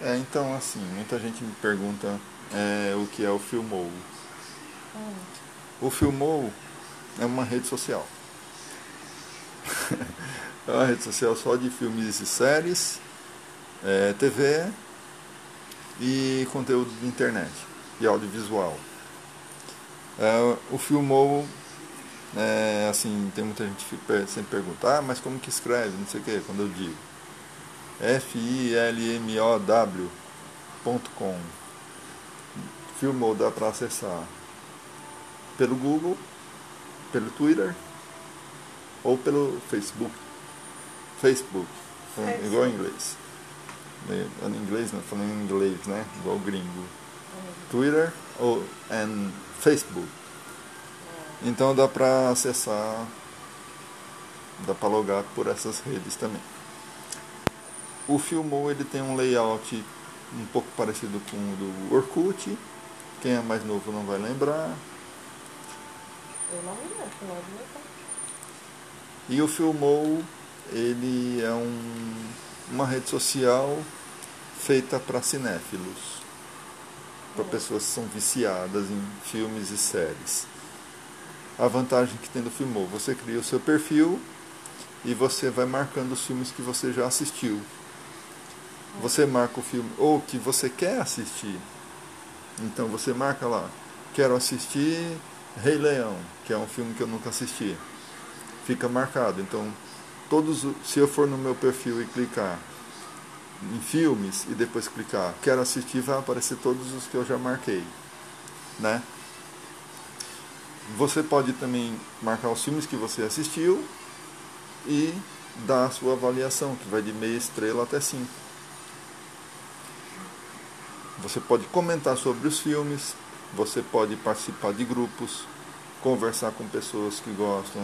É, então assim, muita gente me pergunta é, o que é o Filmou. Hum. O Filmou é uma rede social. é uma rede social só de filmes e séries, é, TV e conteúdo de internet e audiovisual. É, o Filmou, é, assim, tem muita gente que sempre pergunta, ah, mas como que escreve, não sei o que, quando eu digo. F-I-L-M-O-W.com Filmou dá para acessar pelo Google, pelo Twitter ou pelo Facebook. Facebook, É, igual em inglês. Em inglês, não falando em inglês, né? Igual gringo. Twitter ou and Facebook. Então dá para acessar, dá para logar por essas redes também. O Filmou ele tem um layout um pouco parecido com o do Orkut. Quem é mais novo não vai lembrar. Eu não me lembro. E o Filmou ele é um, uma rede social feita para cinéfilos, para pessoas que são viciadas em filmes e séries. A vantagem que tem do Filmou, você cria o seu perfil e você vai marcando os filmes que você já assistiu. Você marca o filme ou que você quer assistir. Então você marca lá, quero assistir Rei Leão, que é um filme que eu nunca assisti. Fica marcado. Então, todos, se eu for no meu perfil e clicar em filmes e depois clicar quero assistir, vai aparecer todos os que eu já marquei, né? Você pode também marcar os filmes que você assistiu e dar a sua avaliação, que vai de meia estrela até cinco. Você pode comentar sobre os filmes, você pode participar de grupos, conversar com pessoas que gostam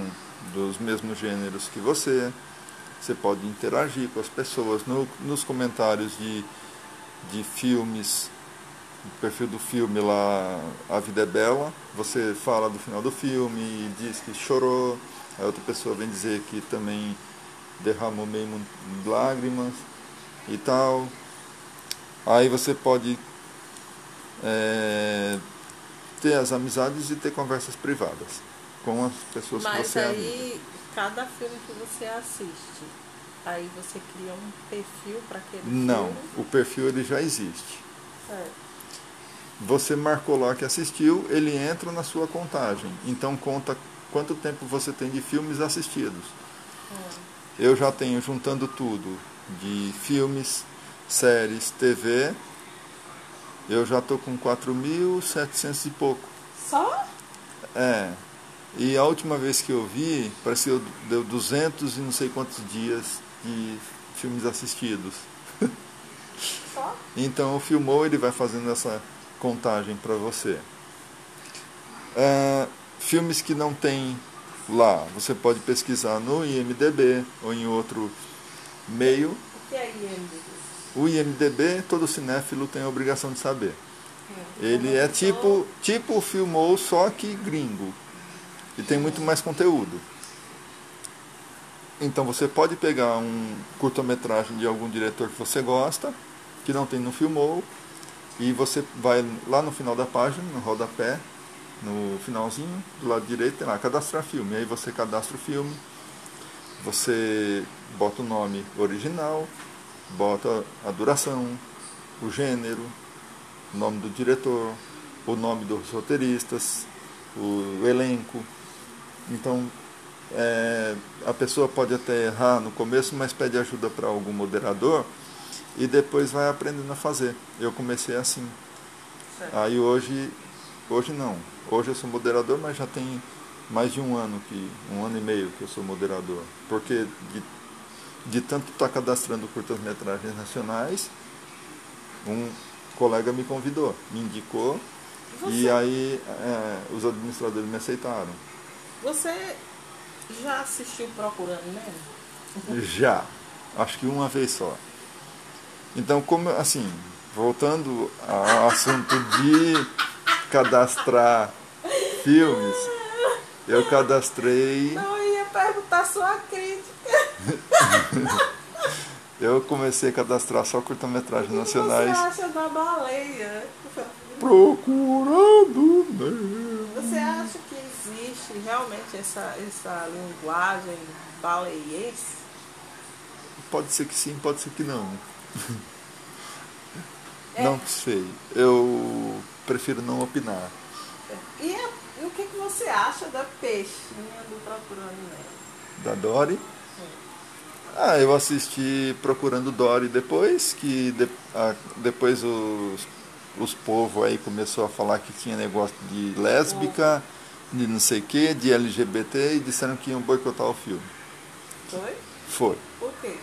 dos mesmos gêneros que você. Você pode interagir com as pessoas no- nos comentários de, de filmes, no perfil do filme lá, A Vida é Bela. Você fala do final do filme e diz que chorou. A outra pessoa vem dizer que também derramou meio lágrimas e tal. Aí você pode é, ter as amizades e ter conversas privadas com as pessoas que Mas você é amigo. aí, cada filme que você assiste, aí você cria um perfil para aquele Não, filme. o perfil ele já existe. Certo. Você marcou lá que assistiu, ele entra na sua contagem. Então conta quanto tempo você tem de filmes assistidos. Eu já tenho juntando tudo de filmes, séries, TV. Eu já estou com 4.700 e pouco. Só? É. E a última vez que eu vi, pareceu deu 200 e não sei quantos dias de filmes assistidos. Só? Então o Filmou ele vai fazendo essa contagem para você. É, filmes que não tem lá, você pode pesquisar no IMDB ou em outro meio. O que é IMDb? O IMDB todo cinéfilo tem a obrigação de saber. É. Ele é tipo tipo Filmou só que gringo e tem muito mais conteúdo. Então você pode pegar um curta-metragem de algum diretor que você gosta, que não tem no Filmou, e você vai lá no final da página, no rodapé, no finalzinho, do lado direito, tem lá cadastrar filme. Aí você cadastra o filme, você bota o nome original, bota a duração, o gênero, o nome do diretor, o nome dos roteiristas, o elenco. Então, é, a pessoa pode até errar no começo, mas pede ajuda para algum moderador e depois vai aprendendo a fazer. Eu comecei assim. Certo. Aí hoje, hoje não. Hoje eu sou moderador, mas já tem mais de um ano que, um ano e meio que eu sou moderador. Porque de, de tanto estar cadastrando curtas-metragens nacionais, um colega me convidou, me indicou e Você- aí é, os administradores me aceitaram. Você já assistiu Procurando Nemo? Já, acho que uma vez só. Então, como assim, voltando ao assunto de cadastrar filmes, eu cadastrei, Não, eu ia perguntar sua crítica. Eu comecei a cadastrar só que nacionais. você acha da baleia? Procurando Nemo. Você acha que existe realmente essa, essa linguagem baleiense? Pode ser que sim, pode ser que não. É. Não sei. Eu prefiro não opinar. E, a- e o que, que você acha da peixinha do Procurando Nemo? Da Dory. Ah, eu assisti Procurando Dory depois, que de- ah, depois os, os povos aí começou a falar que tinha negócio de lésbica, de não sei o que, de LGBT e disseram que iam boicotar o filme. Foi? Foi. Por quê?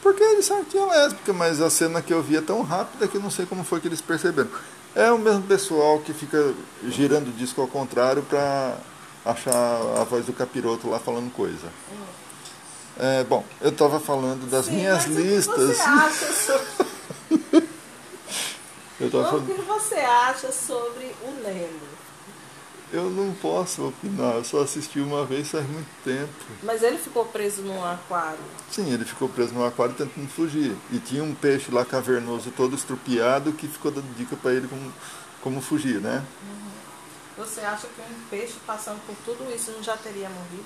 Porque eles disseram que tinha lésbica, mas a cena que eu vi é tão rápida que eu não sei como foi que eles perceberam. É o mesmo pessoal que fica girando o disco ao contrário pra achar a voz do capiroto lá falando coisa. É, bom, eu estava falando das Sim, minhas listas. O que você acha sobre, Eu, tava o falando, que você acha sobre o Nemo? eu não posso opinar, eu só assisti uma vez faz muito tempo. Mas ele ficou preso num aquário. Sim, ele ficou preso no aquário tentando fugir. E tinha um peixe lá cavernoso todo estrupiado que ficou dando dica para ele como, como fugir, né? Você acha que um peixe passando por tudo isso não já teria morrido?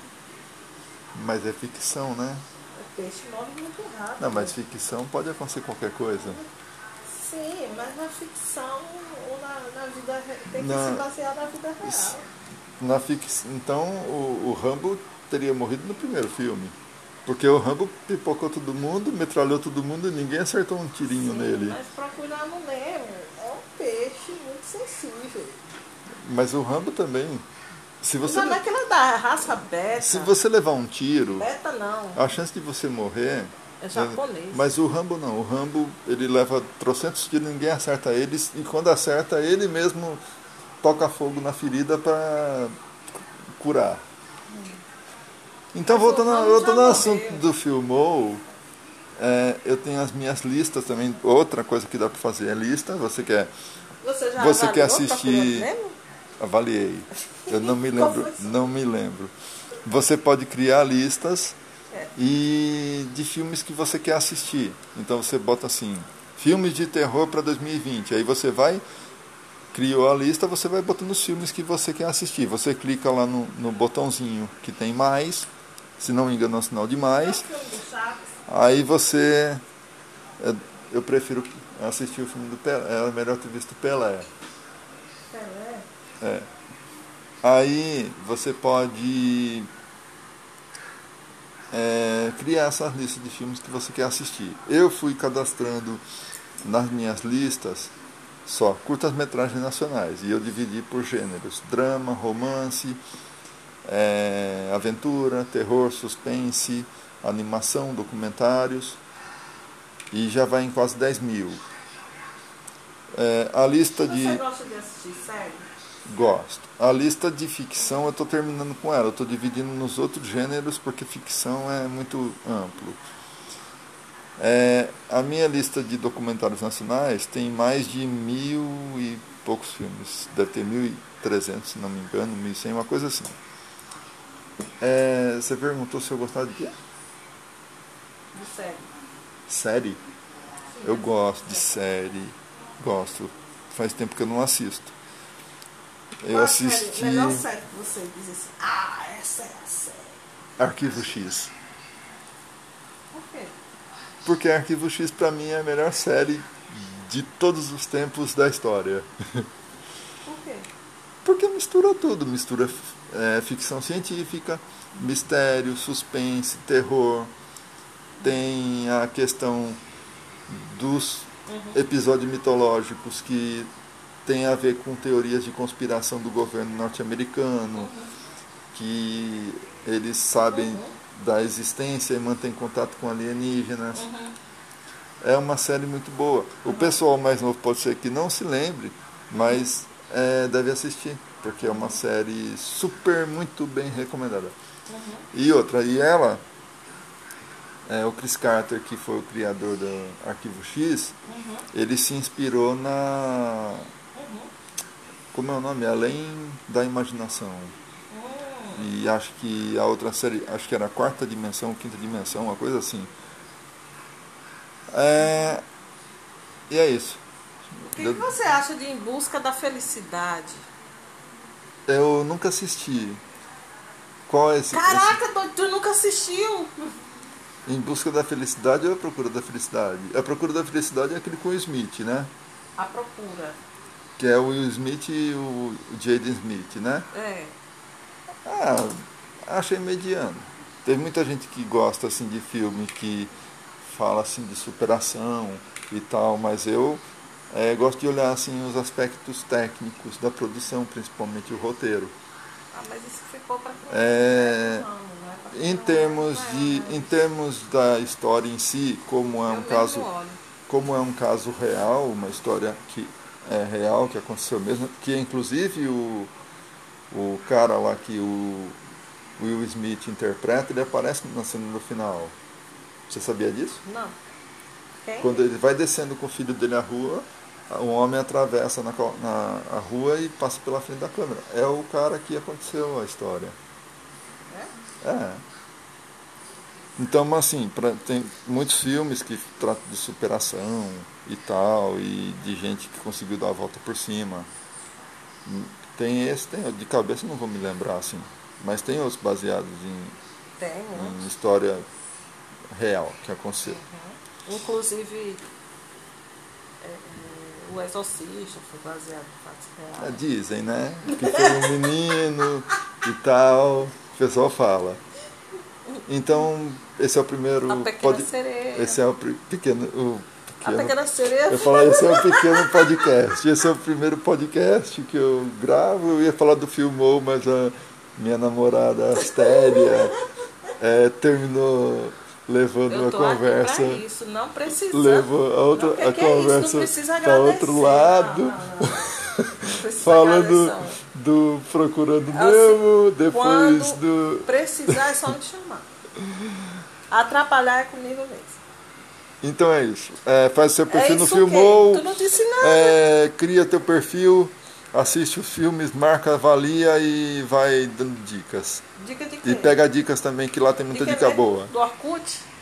Mas é ficção, né? O peixe morre muito rápido. Não, mas ficção pode acontecer qualquer coisa. Sim, mas na ficção ou na, na vida tem que Na- se basear na vida real. Na. Então o, o Rambo teria morrido no primeiro filme. Porque o Rambo pipocou todo mundo, metralhou todo mundo e ninguém acertou um tirinho Sim, nele. Mas procurar no Nemo é um peixe muito sensível. Mas o Rambo também. Se você, Não, não é que ela é da raça beta. se você levar um tiro, Beta não. a chance de você morrer. É japonês. Mas o Rambo não. O Rambo ele leva trocentos tiros, ninguém acerta eles. E quando acerta, ele mesmo toca fogo na ferida para curar. Então, Mas voltando, Rambo voltando ao assunto do Filmou, é, eu tenho as minhas listas também. Outra coisa que dá para fazer é lista. Você quer. Você Você quer assistir-? Avaliei. Eu não me lembro. Não me lembro. Você pode criar listas É. e de filmes que você quer assistir. Então você bota assim, filmes de terror para 2020. Aí você vai, criou a lista, você vai botando os filmes que você quer assistir. Você clica lá no, no botãozinho que tem mais, se não me engano é um sinal de mais. Aí você. é, Eu prefiro assistir o filme do Pelé. É melhor ter visto Pelé. Pelé? Aí você pode é, criar essas listas de filmes que você quer assistir. Eu fui cadastrando nas minhas listas só curtas-metragens nacionais e eu dividi por gêneros: drama, romance, é, aventura, terror, suspense, animação, documentários e já vai em quase 10 mil. É, a lista de. Você gosta de assistir série? Gosto. A lista de ficção eu estou terminando com ela. Eu estou dividindo nos outros gêneros porque ficção é muito amplo. É, a minha lista de documentários nacionais tem mais de mil e poucos filmes. Deve ter mil e trezentos, se não me engano, mil e cem, uma coisa assim. É, você perguntou se eu gostava de quê? De série. Série? Eu gosto de série. Gosto. Faz tempo que eu não assisto. Eu Qual a assisti Série, melhor série que você diz assim, ah, essa é a série. Arquivo X. Por quê? Porque Arquivo X pra mim é a melhor série de todos os tempos da história. Por quê? Porque mistura tudo, mistura é, ficção científica, mistério, suspense, terror. Tem a questão dos episódios mitológicos que tem a ver com teorias de conspiração do governo norte-americano, que eles sabem da existência e mantêm contato com alienígenas. É uma série muito boa. O pessoal mais novo pode ser que não se lembre, mas é, deve assistir, porque é uma série super, muito bem recomendada. E outra, e ela, é, o Chris Carter, que foi o criador do Arquivo X, ele se inspirou na. Como é o nome? Além da Imaginação. E acho que a outra série, acho que era a quarta dimensão, quinta dimensão, uma coisa assim. É, e é isso. O que, que você acha de Em Busca da Felicidade? Eu nunca assisti. Qual é esse? Caraca, esse... tu nunca assistiu? Em Busca da Felicidade ou A Procura da Felicidade? A Procura da Felicidade é aquele com o Smith, né? A Procura. Que é o Will Smith e o Jaden Smith, né? É. Ah, achei mediano. Teve muita gente que gosta assim de filme que fala assim de superação e tal, mas eu é, gosto de olhar assim os aspectos técnicos da produção, principalmente o roteiro. Ah, mas isso ficou para é, é em termos de em termos da história em si, como é um caso como é um caso real, uma história que é real que aconteceu mesmo, que inclusive o o cara lá que o Will Smith interpreta, ele aparece na cena no final. Você sabia disso? Não. Quem? Quando ele vai descendo com o filho dele a rua, um homem atravessa na, na a rua e passa pela frente da câmera. É o cara que aconteceu a história. É? É. Então, assim, pra, tem muitos filmes que tratam de superação e tal, e de gente que conseguiu dar a volta por cima. Tem esse, tem, de cabeça não vou me lembrar, assim, mas tem outros baseados em, em história real que aconteceu. Uhum. Inclusive, é, é, o Exorcista foi baseado em fatos reais. É, dizem, né? Que foi um menino e tal, o pessoal fala. Então, esse é o primeiro. A pequena sereia. Esse é o pequeno. O pequeno, a pequena sereia. Eu falar, esse é o pequeno podcast. Esse é o primeiro podcast que eu gravo. Eu ia falar do Filmou, mas a minha namorada Astéria é, terminou levando a conversa. Aqui isso, não precisa. Levou a outra não, a conversa para outro lado. Não, não, falando do procurando Nemo, depois do precisar é só me chamar. Atrapalhar é comigo mesmo. Então é isso. É, faz seu perfil é no Filmou. Tu não disse nada. É, cria teu perfil, assiste os filmes, marca, avalia e vai dando dicas. Dica de quê? E pega dicas também, que lá tem muita dica, dica boa. Do Orkut?